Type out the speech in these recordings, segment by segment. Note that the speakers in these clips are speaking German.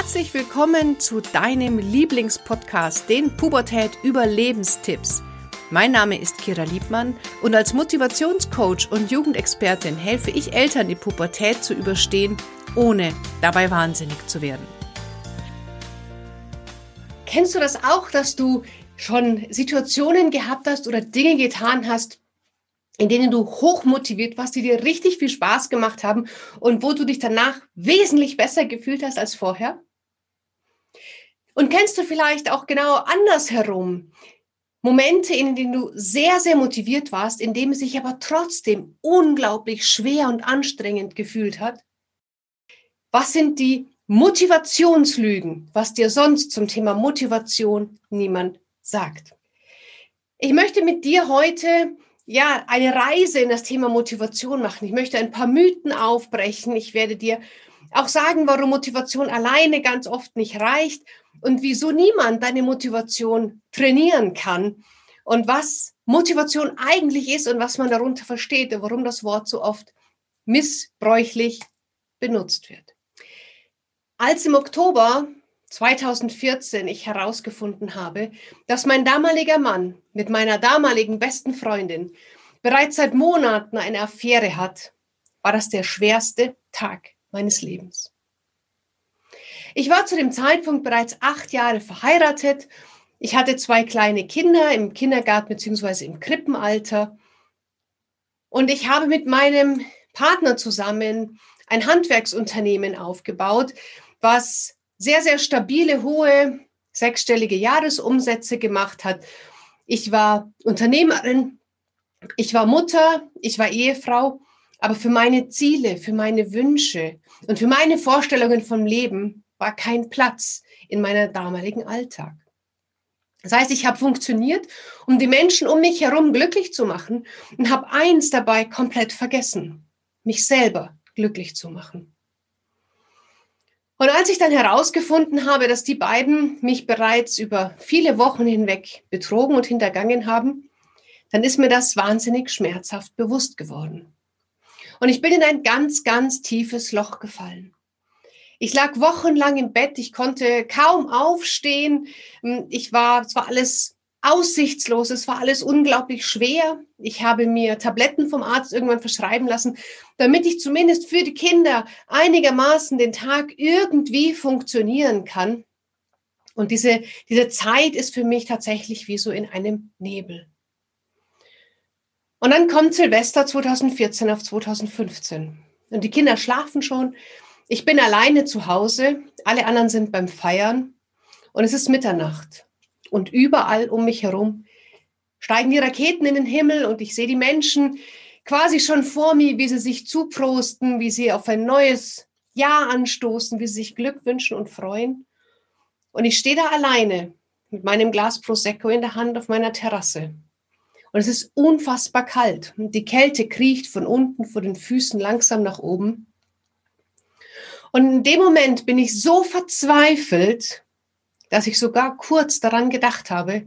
Herzlich willkommen zu deinem Lieblingspodcast, den Pubertät Überlebenstipps. Mein Name ist Kira Liebmann und als Motivationscoach und Jugendexpertin helfe ich Eltern, die Pubertät zu überstehen, ohne dabei wahnsinnig zu werden. Kennst du das auch, dass du schon Situationen gehabt hast oder Dinge getan hast, in denen du hochmotiviert warst, die dir richtig viel Spaß gemacht haben und wo du dich danach wesentlich besser gefühlt hast als vorher? Und kennst du vielleicht auch genau andersherum Momente, in denen du sehr, sehr motiviert warst, in denen es sich aber trotzdem unglaublich schwer und anstrengend gefühlt hat? Was sind die Motivationslügen, was dir sonst zum Thema Motivation niemand sagt? Ich möchte mit dir heute ja, eine Reise in das Thema Motivation machen. Ich möchte ein paar Mythen aufbrechen. Ich werde dir auch sagen, warum Motivation alleine ganz oft nicht reicht und wieso niemand deine Motivation trainieren kann und was Motivation eigentlich ist und was man darunter versteht und warum das Wort so oft missbräuchlich benutzt wird. Als im Oktober 2014 ich herausgefunden habe, dass mein damaliger Mann mit meiner damaligen besten Freundin bereits seit Monaten eine Affäre hat, war das der schwerste Tag meines Lebens. Ich war zu dem Zeitpunkt bereits acht Jahre verheiratet. Ich hatte zwei kleine Kinder im Kindergarten bzw. im Krippenalter. Und ich habe mit meinem Partner zusammen ein Handwerksunternehmen aufgebaut, was sehr, sehr stabile, hohe, sechsstellige Jahresumsätze gemacht hat. Ich war Unternehmerin, ich war Mutter, ich war Ehefrau, aber für meine Ziele, für meine Wünsche und für meine Vorstellungen vom Leben war kein Platz in meiner damaligen Alltag. Das heißt, ich habe funktioniert, um die Menschen um mich herum glücklich zu machen und habe eins dabei komplett vergessen, mich selber glücklich zu machen. Und als ich dann herausgefunden habe, dass die beiden mich bereits über viele Wochen hinweg betrogen und hintergangen haben, dann ist mir das wahnsinnig schmerzhaft bewusst geworden. Und ich bin in ein ganz, ganz tiefes Loch gefallen. Ich lag wochenlang im Bett, ich konnte kaum aufstehen. Ich war, es war alles aussichtslos, es war alles unglaublich schwer. Ich habe mir Tabletten vom Arzt irgendwann verschreiben lassen, damit ich zumindest für die Kinder einigermaßen den Tag irgendwie funktionieren kann. Und diese, diese Zeit ist für mich tatsächlich wie so in einem Nebel. Und dann kommt Silvester 2014 auf 2015. Und die Kinder schlafen schon. Ich bin alleine zu Hause. Alle anderen sind beim Feiern. Und es ist Mitternacht und überall um mich herum steigen die Raketen in den Himmel und ich sehe die Menschen quasi schon vor mir, wie sie sich zuprosten, wie sie auf ein neues Jahr anstoßen, wie sie sich Glück wünschen und freuen. Und ich stehe da alleine mit meinem Glas Prosecco in der Hand auf meiner Terrasse. Und es ist unfassbar kalt. Und die Kälte kriecht von unten vor den Füßen langsam nach oben. Und in dem Moment bin ich so verzweifelt, dass ich sogar kurz daran gedacht habe,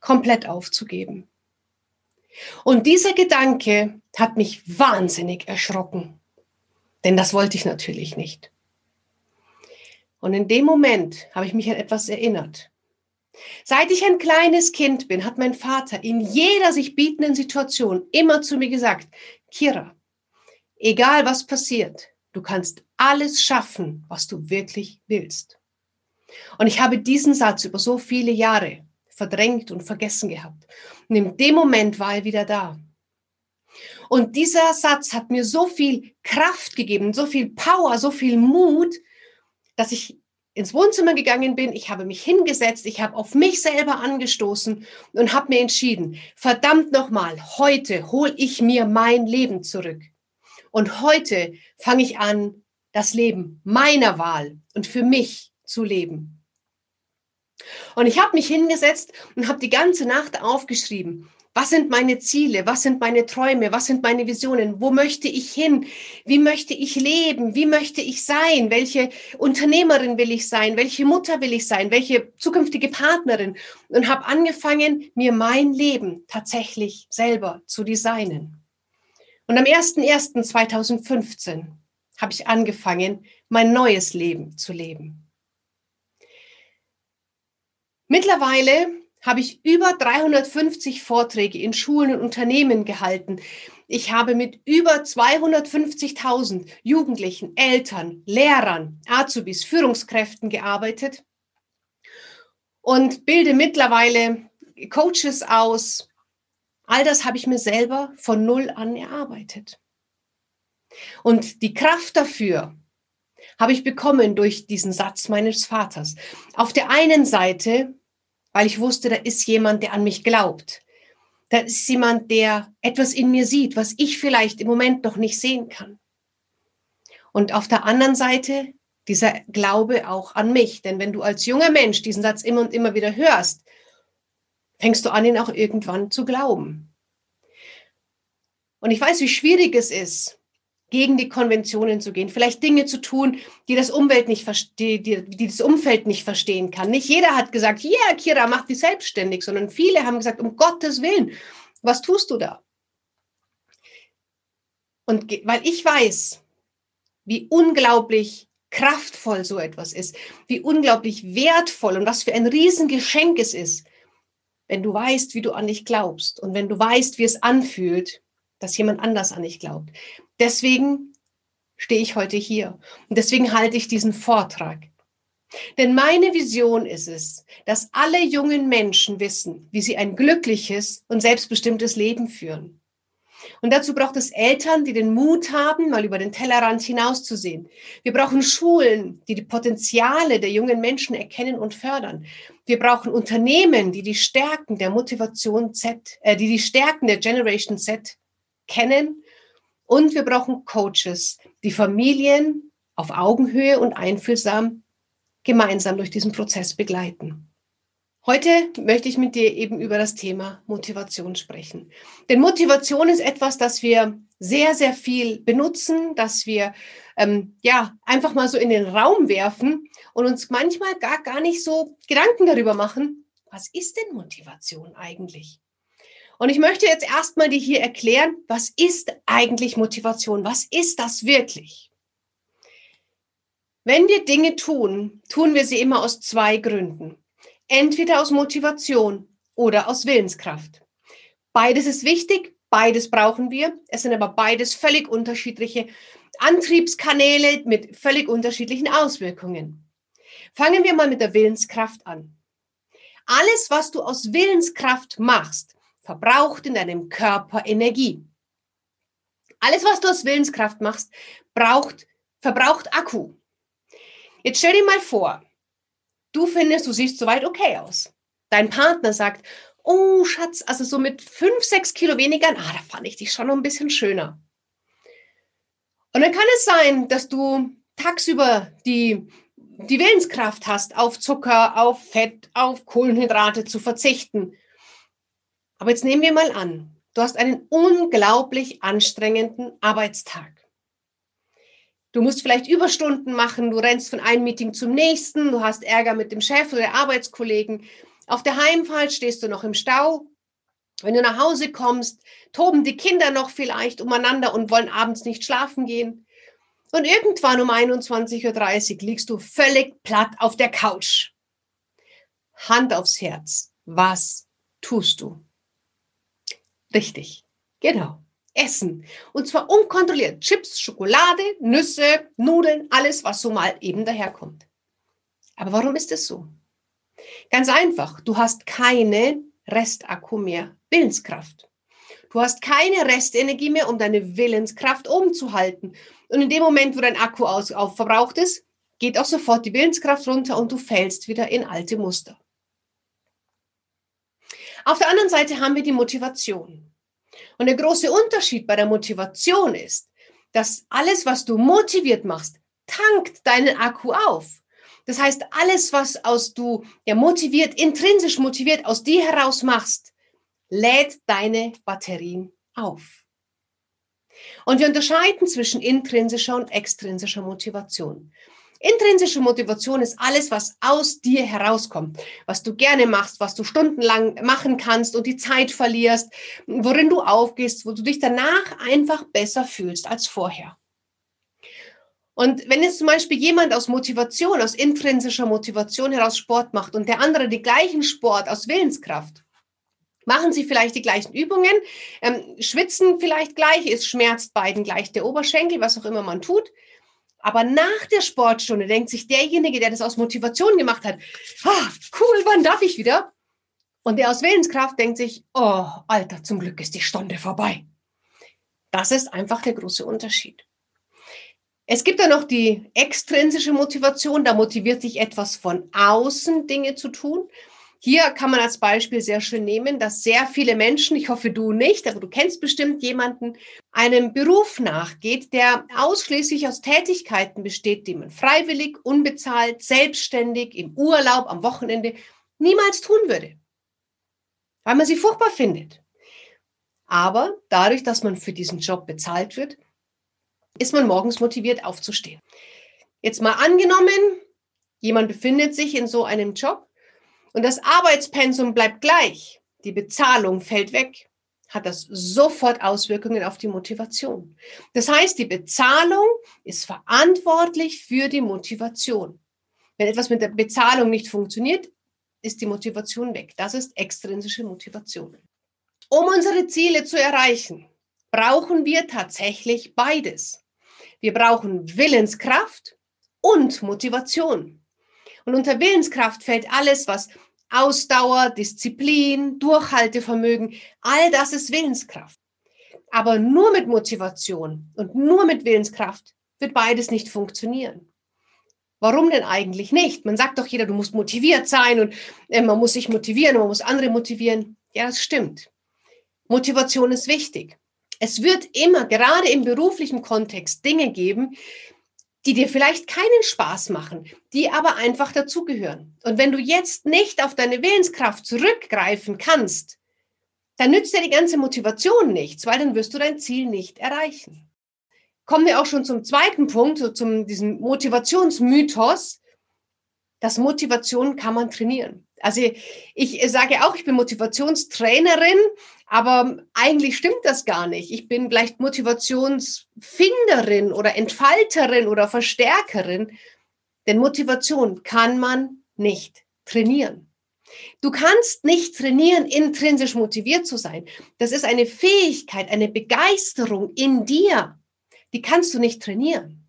komplett aufzugeben. Und dieser Gedanke hat mich wahnsinnig erschrocken, denn das wollte ich natürlich nicht. Und in dem Moment habe ich mich an etwas erinnert. Seit ich ein kleines Kind bin, hat mein Vater in jeder sich bietenden Situation immer zu mir gesagt, Kira, egal was passiert, du kannst alles schaffen, was du wirklich willst. Und ich habe diesen Satz über so viele Jahre verdrängt und vergessen gehabt. Und in dem Moment war er wieder da. Und dieser Satz hat mir so viel Kraft gegeben, so viel Power, so viel Mut, dass ich ins Wohnzimmer gegangen bin, ich habe mich hingesetzt, ich habe auf mich selber angestoßen und habe mir entschieden, verdammt nochmal, heute hole ich mir mein Leben zurück. Und heute fange ich an, das Leben meiner Wahl und für mich zu leben. Und ich habe mich hingesetzt und habe die ganze Nacht aufgeschrieben, was sind meine Ziele, was sind meine Träume, was sind meine Visionen, wo möchte ich hin, wie möchte ich leben, wie möchte ich sein, welche Unternehmerin will ich sein, welche Mutter will ich sein, welche zukünftige Partnerin und habe angefangen, mir mein Leben tatsächlich selber zu designen. Und am 01.01.2015 habe ich angefangen, mein neues Leben zu leben. Mittlerweile habe ich über 350 Vorträge in Schulen und Unternehmen gehalten. Ich habe mit über 250.000 Jugendlichen, Eltern, Lehrern, Azubis, Führungskräften gearbeitet und bilde mittlerweile Coaches aus. All das habe ich mir selber von Null an erarbeitet. Und die Kraft dafür habe ich bekommen durch diesen Satz meines Vaters. Auf der einen Seite, weil ich wusste, da ist jemand, der an mich glaubt. Da ist jemand, der etwas in mir sieht, was ich vielleicht im Moment noch nicht sehen kann. Und auf der anderen Seite dieser Glaube auch an mich. Denn wenn du als junger Mensch diesen Satz immer und immer wieder hörst, fängst du an, ihn auch irgendwann zu glauben. Und ich weiß, wie schwierig es ist, gegen die Konventionen zu gehen, vielleicht Dinge zu tun, die das Umwelt nicht die, die, das Umfeld nicht verstehen kann. Nicht jeder hat gesagt, ja, yeah, Kira, mach dich selbstständig, sondern viele haben gesagt, um Gottes Willen, was tust du da? Und weil ich weiß, wie unglaublich kraftvoll so etwas ist, wie unglaublich wertvoll und was für ein Riesengeschenk es ist, wenn du weißt, wie du an dich glaubst und wenn du weißt, wie es anfühlt, dass jemand anders an dich glaubt. Deswegen stehe ich heute hier und deswegen halte ich diesen Vortrag. Denn meine Vision ist es, dass alle jungen Menschen wissen, wie sie ein glückliches und selbstbestimmtes Leben führen. Und dazu braucht es Eltern, die den Mut haben, mal über den Tellerrand hinauszusehen. Wir brauchen Schulen, die die Potenziale der jungen Menschen erkennen und fördern. Wir brauchen Unternehmen, die die Stärken der Motivation Z, äh, die die Stärken der Generation Z kennen und wir brauchen Coaches, die Familien auf Augenhöhe und einfühlsam gemeinsam durch diesen Prozess begleiten. Heute möchte ich mit dir eben über das Thema Motivation sprechen. Denn Motivation ist etwas, das wir sehr, sehr viel benutzen, dass wir ähm, ja einfach mal so in den Raum werfen und uns manchmal gar, gar nicht so Gedanken darüber machen, was ist denn Motivation eigentlich? Und ich möchte jetzt erstmal dir hier erklären, was ist eigentlich Motivation? Was ist das wirklich? Wenn wir Dinge tun, tun wir sie immer aus zwei Gründen. Entweder aus Motivation oder aus Willenskraft. Beides ist wichtig, beides brauchen wir. Es sind aber beides völlig unterschiedliche Antriebskanäle mit völlig unterschiedlichen Auswirkungen. Fangen wir mal mit der Willenskraft an. Alles, was du aus Willenskraft machst, verbraucht in deinem Körper Energie. Alles, was du aus Willenskraft machst, braucht, verbraucht Akku. Jetzt stell dir mal vor, du findest, du siehst soweit okay aus. Dein Partner sagt, oh Schatz, also so mit fünf, sechs Kilo weniger, ah, da fand ich dich schon noch ein bisschen schöner. Und dann kann es sein, dass du tagsüber die, die Willenskraft hast, auf Zucker, auf Fett, auf Kohlenhydrate zu verzichten aber jetzt nehmen wir mal an, du hast einen unglaublich anstrengenden Arbeitstag. Du musst vielleicht Überstunden machen, du rennst von einem Meeting zum nächsten, du hast Ärger mit dem Chef oder Arbeitskollegen. Auf der Heimfahrt stehst du noch im Stau. Wenn du nach Hause kommst, toben die Kinder noch vielleicht umeinander und wollen abends nicht schlafen gehen. Und irgendwann um 21.30 Uhr liegst du völlig platt auf der Couch. Hand aufs Herz. Was tust du? Richtig, genau. Essen. Und zwar unkontrolliert. Chips, Schokolade, Nüsse, Nudeln, alles, was so mal eben daherkommt. Aber warum ist es so? Ganz einfach. Du hast keine Restakku mehr, Willenskraft. Du hast keine Restenergie mehr, um deine Willenskraft umzuhalten. Und in dem Moment, wo dein Akku aus, auf verbraucht ist, geht auch sofort die Willenskraft runter und du fällst wieder in alte Muster. Auf der anderen Seite haben wir die Motivation. Und der große Unterschied bei der Motivation ist, dass alles, was du motiviert machst, tankt deinen Akku auf. Das heißt, alles, was aus du ja motiviert, intrinsisch motiviert aus dir heraus machst, lädt deine Batterien auf. Und wir unterscheiden zwischen intrinsischer und extrinsischer Motivation. Intrinsische Motivation ist alles, was aus dir herauskommt, was du gerne machst, was du stundenlang machen kannst und die Zeit verlierst, worin du aufgehst, wo du dich danach einfach besser fühlst als vorher. Und wenn jetzt zum Beispiel jemand aus Motivation, aus intrinsischer Motivation heraus Sport macht und der andere den gleichen Sport aus Willenskraft, machen sie vielleicht die gleichen Übungen, ähm, schwitzen vielleicht gleich, es schmerzt beiden gleich der Oberschenkel, was auch immer man tut. Aber nach der Sportstunde denkt sich derjenige, der das aus Motivation gemacht hat, ah, cool, wann darf ich wieder? Und der aus Willenskraft denkt sich, oh, Alter, zum Glück ist die Stunde vorbei. Das ist einfach der große Unterschied. Es gibt dann noch die extrinsische Motivation, da motiviert sich etwas von außen Dinge zu tun. Hier kann man als Beispiel sehr schön nehmen, dass sehr viele Menschen, ich hoffe du nicht, aber du kennst bestimmt jemanden, einem Beruf nachgeht, der ausschließlich aus Tätigkeiten besteht, die man freiwillig, unbezahlt, selbstständig, im Urlaub, am Wochenende niemals tun würde, weil man sie furchtbar findet. Aber dadurch, dass man für diesen Job bezahlt wird, ist man morgens motiviert aufzustehen. Jetzt mal angenommen, jemand befindet sich in so einem Job und das Arbeitspensum bleibt gleich, die Bezahlung fällt weg, hat das sofort Auswirkungen auf die Motivation. Das heißt, die Bezahlung ist verantwortlich für die Motivation. Wenn etwas mit der Bezahlung nicht funktioniert, ist die Motivation weg. Das ist extrinsische Motivation. Um unsere Ziele zu erreichen, brauchen wir tatsächlich beides. Wir brauchen Willenskraft und Motivation. Und unter Willenskraft fällt alles, was Ausdauer, Disziplin, Durchhaltevermögen, all das ist Willenskraft. Aber nur mit Motivation und nur mit Willenskraft wird beides nicht funktionieren. Warum denn eigentlich nicht? Man sagt doch jeder, du musst motiviert sein und äh, man muss sich motivieren, man muss andere motivieren. Ja, das stimmt. Motivation ist wichtig. Es wird immer, gerade im beruflichen Kontext, Dinge geben, die dir vielleicht keinen Spaß machen, die aber einfach dazugehören. Und wenn du jetzt nicht auf deine Willenskraft zurückgreifen kannst, dann nützt dir die ganze Motivation nichts, weil dann wirst du dein Ziel nicht erreichen. Kommen wir auch schon zum zweiten Punkt, so zum diesem Motivationsmythos. Das Motivation kann man trainieren. Also ich sage auch, ich bin Motivationstrainerin, aber eigentlich stimmt das gar nicht. Ich bin vielleicht Motivationsfinderin oder Entfalterin oder Verstärkerin. Denn Motivation kann man nicht trainieren. Du kannst nicht trainieren, intrinsisch motiviert zu sein. Das ist eine Fähigkeit, eine Begeisterung in dir. Die kannst du nicht trainieren.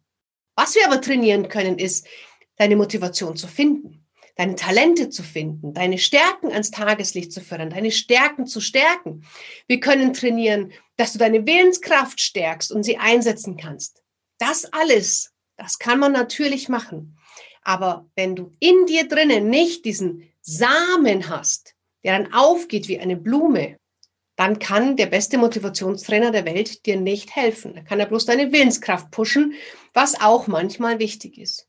Was wir aber trainieren können, ist, deine Motivation zu finden deine Talente zu finden, deine Stärken ans Tageslicht zu fördern, deine Stärken zu stärken. Wir können trainieren, dass du deine Willenskraft stärkst und sie einsetzen kannst. Das alles, das kann man natürlich machen. Aber wenn du in dir drinnen nicht diesen Samen hast, der dann aufgeht wie eine Blume, dann kann der beste Motivationstrainer der Welt dir nicht helfen. Da kann er bloß deine Willenskraft pushen, was auch manchmal wichtig ist.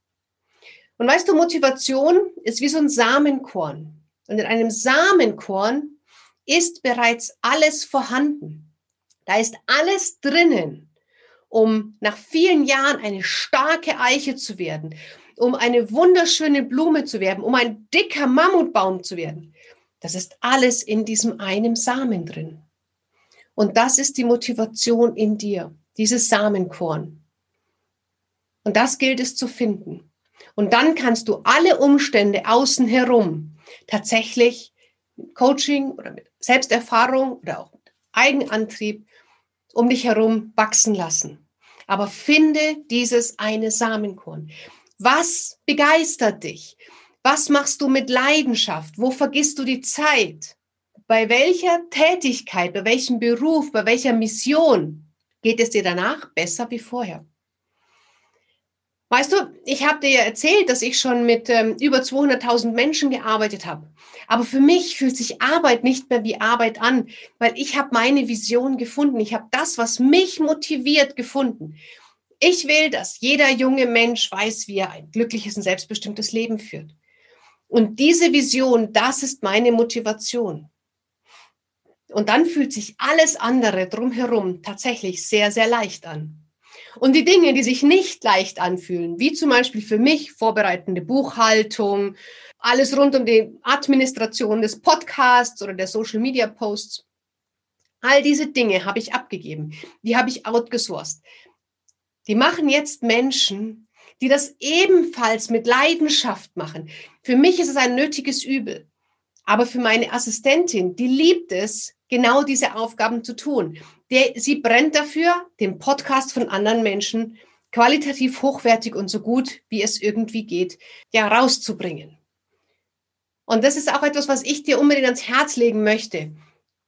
Und weißt du, Motivation ist wie so ein Samenkorn. Und in einem Samenkorn ist bereits alles vorhanden. Da ist alles drinnen, um nach vielen Jahren eine starke Eiche zu werden, um eine wunderschöne Blume zu werden, um ein dicker Mammutbaum zu werden. Das ist alles in diesem einen Samen drin. Und das ist die Motivation in dir, dieses Samenkorn. Und das gilt es zu finden. Und dann kannst du alle Umstände außen herum tatsächlich mit Coaching oder mit Selbsterfahrung oder auch mit Eigenantrieb um dich herum wachsen lassen. Aber finde dieses eine Samenkorn. Was begeistert dich? Was machst du mit Leidenschaft? Wo vergisst du die Zeit? Bei welcher Tätigkeit, bei welchem Beruf, bei welcher Mission geht es dir danach besser wie vorher? Weißt du, ich habe dir ja erzählt, dass ich schon mit ähm, über 200.000 Menschen gearbeitet habe. Aber für mich fühlt sich Arbeit nicht mehr wie Arbeit an, weil ich habe meine Vision gefunden. Ich habe das, was mich motiviert, gefunden. Ich will, dass jeder junge Mensch weiß, wie er ein glückliches und selbstbestimmtes Leben führt. Und diese Vision, das ist meine Motivation. Und dann fühlt sich alles andere drumherum tatsächlich sehr, sehr leicht an. Und die Dinge, die sich nicht leicht anfühlen, wie zum Beispiel für mich vorbereitende Buchhaltung, alles rund um die Administration des Podcasts oder der Social Media Posts, all diese Dinge habe ich abgegeben. Die habe ich outgesourced. Die machen jetzt Menschen, die das ebenfalls mit Leidenschaft machen. Für mich ist es ein nötiges Übel. Aber für meine Assistentin, die liebt es, genau diese Aufgaben zu tun. Der, sie brennt dafür, den Podcast von anderen Menschen qualitativ hochwertig und so gut, wie es irgendwie geht, ja, rauszubringen. Und das ist auch etwas, was ich dir unbedingt ans Herz legen möchte.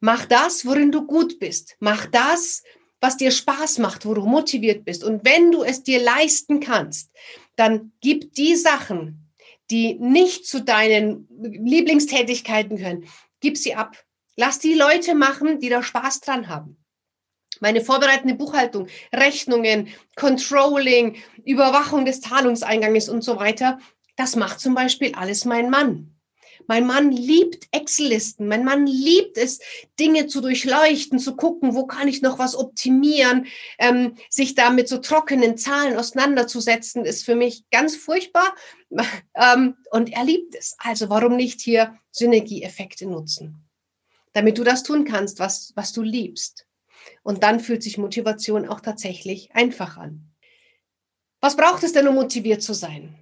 Mach das, worin du gut bist. Mach das, was dir Spaß macht, wo du motiviert bist. Und wenn du es dir leisten kannst, dann gib die Sachen, die nicht zu deinen Lieblingstätigkeiten gehören, gib sie ab. Lass die Leute machen, die da Spaß dran haben. Meine vorbereitende Buchhaltung, Rechnungen, Controlling, Überwachung des Zahlungseinganges und so weiter, das macht zum Beispiel alles mein Mann. Mein Mann liebt Excel-Listen. Mein Mann liebt es, Dinge zu durchleuchten, zu gucken, wo kann ich noch was optimieren. Ähm, sich da mit so trockenen Zahlen auseinanderzusetzen, ist für mich ganz furchtbar. Ähm, und er liebt es. Also warum nicht hier Synergieeffekte nutzen? Damit du das tun kannst, was, was du liebst. Und dann fühlt sich Motivation auch tatsächlich einfach an. Was braucht es denn, um motiviert zu sein?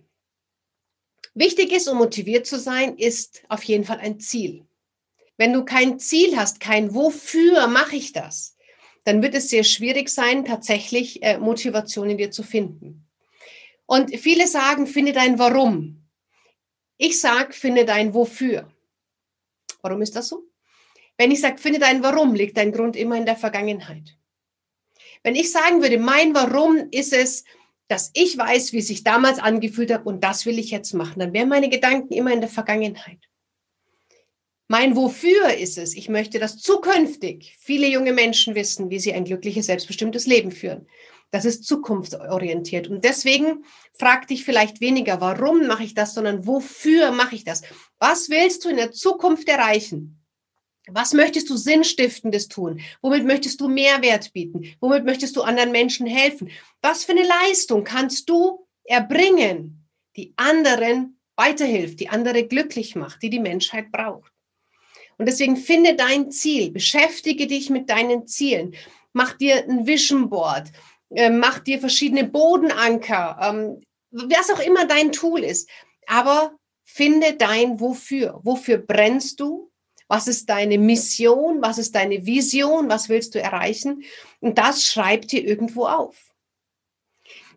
Wichtig ist, um motiviert zu sein, ist auf jeden Fall ein Ziel. Wenn du kein Ziel hast, kein Wofür mache ich das, dann wird es sehr schwierig sein, tatsächlich äh, Motivation in dir zu finden. Und viele sagen, finde dein Warum. Ich sage, finde dein Wofür. Warum ist das so? Wenn ich sage, finde dein Warum, liegt dein Grund immer in der Vergangenheit. Wenn ich sagen würde, mein Warum ist es, dass ich weiß, wie es sich damals angefühlt hat und das will ich jetzt machen, dann wären meine Gedanken immer in der Vergangenheit. Mein Wofür ist es, ich möchte, dass zukünftig viele junge Menschen wissen, wie sie ein glückliches, selbstbestimmtes Leben führen. Das ist zukunftsorientiert. Und deswegen frag dich vielleicht weniger, warum mache ich das, sondern wofür mache ich das? Was willst du in der Zukunft erreichen? Was möchtest du Sinnstiftendes tun? Womit möchtest du Mehrwert bieten? Womit möchtest du anderen Menschen helfen? Was für eine Leistung kannst du erbringen, die anderen weiterhilft, die andere glücklich macht, die die Menschheit braucht? Und deswegen finde dein Ziel, beschäftige dich mit deinen Zielen, mach dir ein Vision Board, äh, mach dir verschiedene Bodenanker, ähm, was auch immer dein Tool ist. Aber finde dein Wofür. Wofür brennst du? Was ist deine Mission? Was ist deine Vision? Was willst du erreichen? Und das schreib dir irgendwo auf.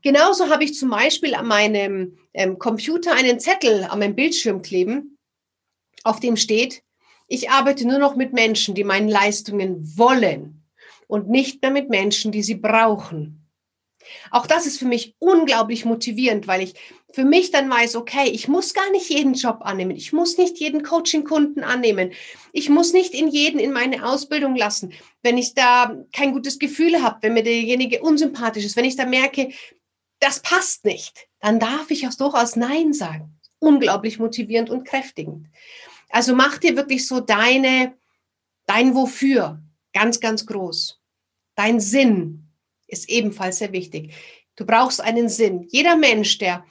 Genauso habe ich zum Beispiel an meinem ähm, Computer einen Zettel an meinem Bildschirm kleben, auf dem steht, ich arbeite nur noch mit Menschen, die meine Leistungen wollen und nicht mehr mit Menschen, die sie brauchen. Auch das ist für mich unglaublich motivierend, weil ich für mich dann weiß, okay, ich muss gar nicht jeden Job annehmen. Ich muss nicht jeden Coaching-Kunden annehmen. Ich muss nicht in jeden in meine Ausbildung lassen. Wenn ich da kein gutes Gefühl habe, wenn mir derjenige unsympathisch ist, wenn ich da merke, das passt nicht, dann darf ich auch durchaus Nein sagen. Unglaublich motivierend und kräftigend. Also mach dir wirklich so deine, dein Wofür ganz, ganz groß. Dein Sinn, ist ebenfalls sehr wichtig. Du brauchst einen Sinn. Jeder Mensch, der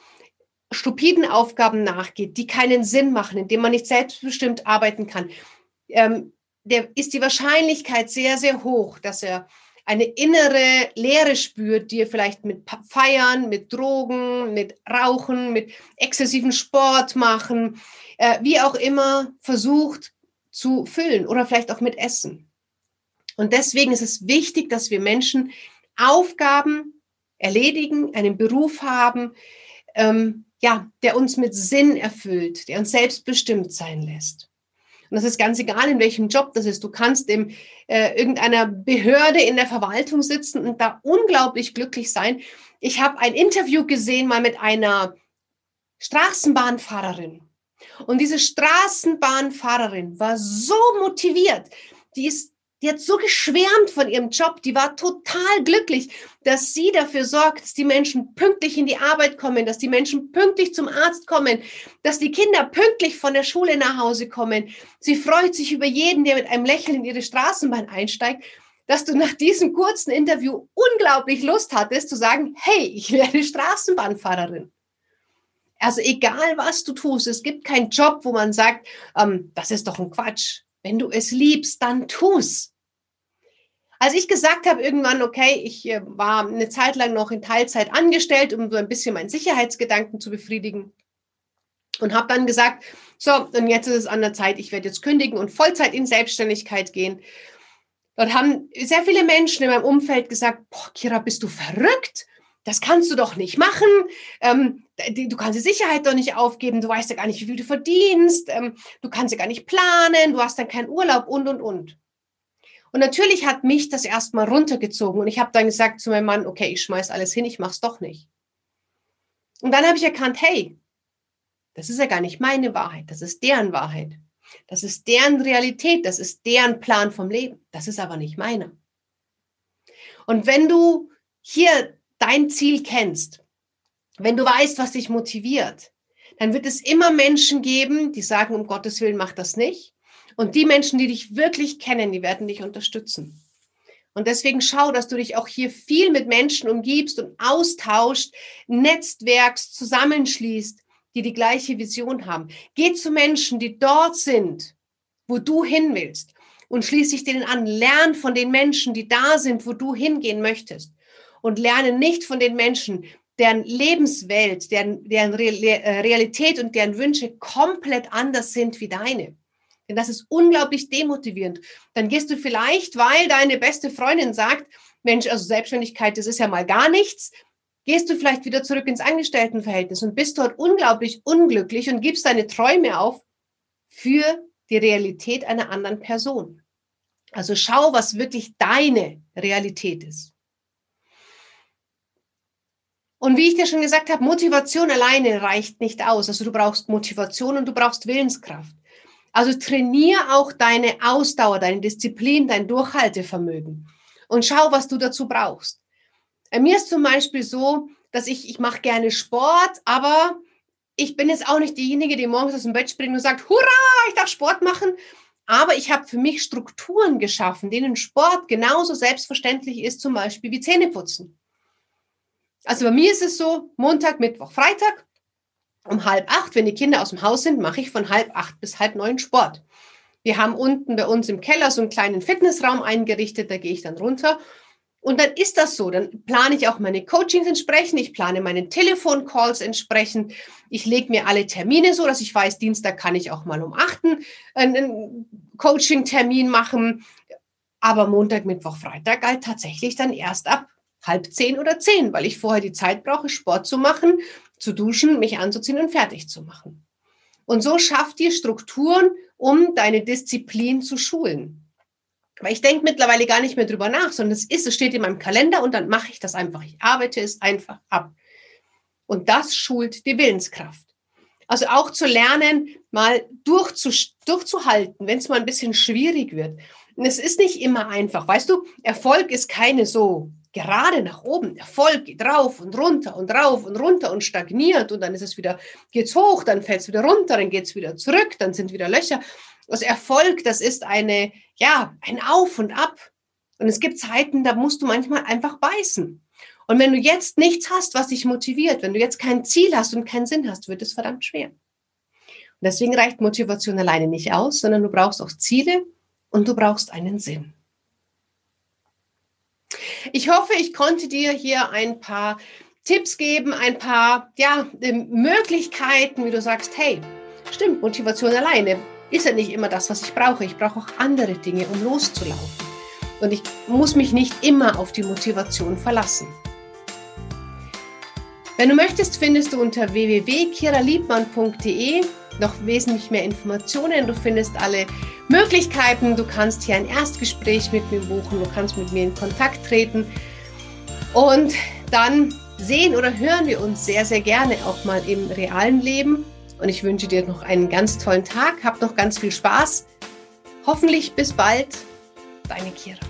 stupiden Aufgaben nachgeht, die keinen Sinn machen, indem man nicht selbstbestimmt arbeiten kann, ähm, der ist die Wahrscheinlichkeit sehr, sehr hoch, dass er eine innere Leere spürt, die er vielleicht mit Feiern, mit Drogen, mit Rauchen, mit exzessiven Sport machen, äh, wie auch immer versucht zu füllen oder vielleicht auch mit Essen. Und deswegen ist es wichtig, dass wir Menschen Aufgaben erledigen, einen Beruf haben, ähm, ja, der uns mit Sinn erfüllt, der uns selbstbestimmt sein lässt. Und das ist ganz egal, in welchem Job das ist. Du kannst in äh, irgendeiner Behörde in der Verwaltung sitzen und da unglaublich glücklich sein. Ich habe ein Interview gesehen mal mit einer Straßenbahnfahrerin. Und diese Straßenbahnfahrerin war so motiviert. Die ist die hat so geschwärmt von ihrem Job, die war total glücklich, dass sie dafür sorgt, dass die Menschen pünktlich in die Arbeit kommen, dass die Menschen pünktlich zum Arzt kommen, dass die Kinder pünktlich von der Schule nach Hause kommen. Sie freut sich über jeden, der mit einem Lächeln in ihre Straßenbahn einsteigt, dass du nach diesem kurzen Interview unglaublich Lust hattest zu sagen, hey, ich werde Straßenbahnfahrerin. Also egal, was du tust, es gibt keinen Job, wo man sagt, ähm, das ist doch ein Quatsch. Wenn du es liebst, dann tu's. Als ich gesagt habe irgendwann, okay, ich äh, war eine Zeit lang noch in Teilzeit angestellt, um so ein bisschen meinen Sicherheitsgedanken zu befriedigen und habe dann gesagt, so, und jetzt ist es an der Zeit, ich werde jetzt kündigen und Vollzeit in Selbstständigkeit gehen. Dort haben sehr viele Menschen in meinem Umfeld gesagt, boah, Kira, bist du verrückt? Das kannst du doch nicht machen. Ähm, du kannst die Sicherheit doch nicht aufgeben. Du weißt ja gar nicht, wie viel du verdienst. Ähm, du kannst ja gar nicht planen. Du hast dann keinen Urlaub und, und, und. Und natürlich hat mich das erstmal runtergezogen. Und ich habe dann gesagt zu meinem Mann, okay, ich schmeiß alles hin, ich mach's doch nicht. Und dann habe ich erkannt, hey, das ist ja gar nicht meine Wahrheit, das ist deren Wahrheit. Das ist deren Realität, das ist deren Plan vom Leben. Das ist aber nicht meiner. Und wenn du hier dein Ziel kennst, wenn du weißt, was dich motiviert, dann wird es immer Menschen geben, die sagen, um Gottes Willen, mach das nicht. Und die Menschen, die dich wirklich kennen, die werden dich unterstützen. Und deswegen schau, dass du dich auch hier viel mit Menschen umgibst und austauscht, netzwerkst, zusammenschließt, die die gleiche Vision haben. Geh zu Menschen, die dort sind, wo du hin willst und schließ dich denen an. Lern von den Menschen, die da sind, wo du hingehen möchtest. Und lerne nicht von den Menschen, deren Lebenswelt, deren, deren äh, Realität und deren Wünsche komplett anders sind wie deine. Denn das ist unglaublich demotivierend. Dann gehst du vielleicht, weil deine beste Freundin sagt, Mensch, also Selbstständigkeit, das ist ja mal gar nichts, gehst du vielleicht wieder zurück ins Angestelltenverhältnis und bist dort unglaublich unglücklich und gibst deine Träume auf für die Realität einer anderen Person. Also schau, was wirklich deine Realität ist. Und wie ich dir schon gesagt habe, Motivation alleine reicht nicht aus. Also du brauchst Motivation und du brauchst Willenskraft. Also trainiere auch deine Ausdauer, deine Disziplin, dein Durchhaltevermögen und schau, was du dazu brauchst. Bei mir ist zum Beispiel so, dass ich, ich mache gerne Sport, aber ich bin jetzt auch nicht diejenige, die morgens aus dem Bett springt und sagt, hurra, ich darf Sport machen. Aber ich habe für mich Strukturen geschaffen, denen Sport genauso selbstverständlich ist, zum Beispiel wie Zähneputzen. Also bei mir ist es so, Montag, Mittwoch, Freitag um halb acht, wenn die Kinder aus dem Haus sind, mache ich von halb acht bis halb neun Sport. Wir haben unten bei uns im Keller so einen kleinen Fitnessraum eingerichtet, da gehe ich dann runter und dann ist das so. Dann plane ich auch meine Coachings entsprechend. Ich plane meine Telefoncalls entsprechend. Ich lege mir alle Termine so, dass ich weiß, Dienstag kann ich auch mal um achten einen Coaching-Termin machen. Aber Montag, Mittwoch, Freitag halt tatsächlich dann erst ab halb zehn oder zehn, weil ich vorher die Zeit brauche, Sport zu machen, zu duschen, mich anzuziehen und fertig zu machen. Und so schafft dir Strukturen, um deine Disziplin zu schulen. Weil ich denke mittlerweile gar nicht mehr drüber nach, sondern es ist, es steht in meinem Kalender und dann mache ich das einfach. Ich arbeite es einfach ab. Und das schult die Willenskraft. Also auch zu lernen, mal durchzu, durchzuhalten, wenn es mal ein bisschen schwierig wird. Und es ist nicht immer einfach. Weißt du, Erfolg ist keine so gerade nach oben. Erfolg geht rauf und runter und rauf und runter und stagniert und dann ist es wieder, geht's hoch, dann fällt es wieder runter, dann geht es wieder zurück, dann sind wieder Löcher. Also Erfolg, das ist eine, ja, ein Auf und Ab. Und es gibt Zeiten, da musst du manchmal einfach beißen. Und wenn du jetzt nichts hast, was dich motiviert, wenn du jetzt kein Ziel hast und keinen Sinn hast, wird es verdammt schwer. Und deswegen reicht Motivation alleine nicht aus, sondern du brauchst auch Ziele und du brauchst einen Sinn. Ich hoffe, ich konnte dir hier ein paar Tipps geben, ein paar ja, Möglichkeiten, wie du sagst, hey, stimmt, Motivation alleine ist ja nicht immer das, was ich brauche. Ich brauche auch andere Dinge, um loszulaufen. Und ich muss mich nicht immer auf die Motivation verlassen. Wenn du möchtest, findest du unter www.kiraliebmann.de noch wesentlich mehr Informationen. Du findest alle Möglichkeiten. Du kannst hier ein Erstgespräch mit mir buchen. Du kannst mit mir in Kontakt treten. Und dann sehen oder hören wir uns sehr, sehr gerne auch mal im realen Leben. Und ich wünsche dir noch einen ganz tollen Tag. Hab noch ganz viel Spaß. Hoffentlich bis bald. Deine Kira.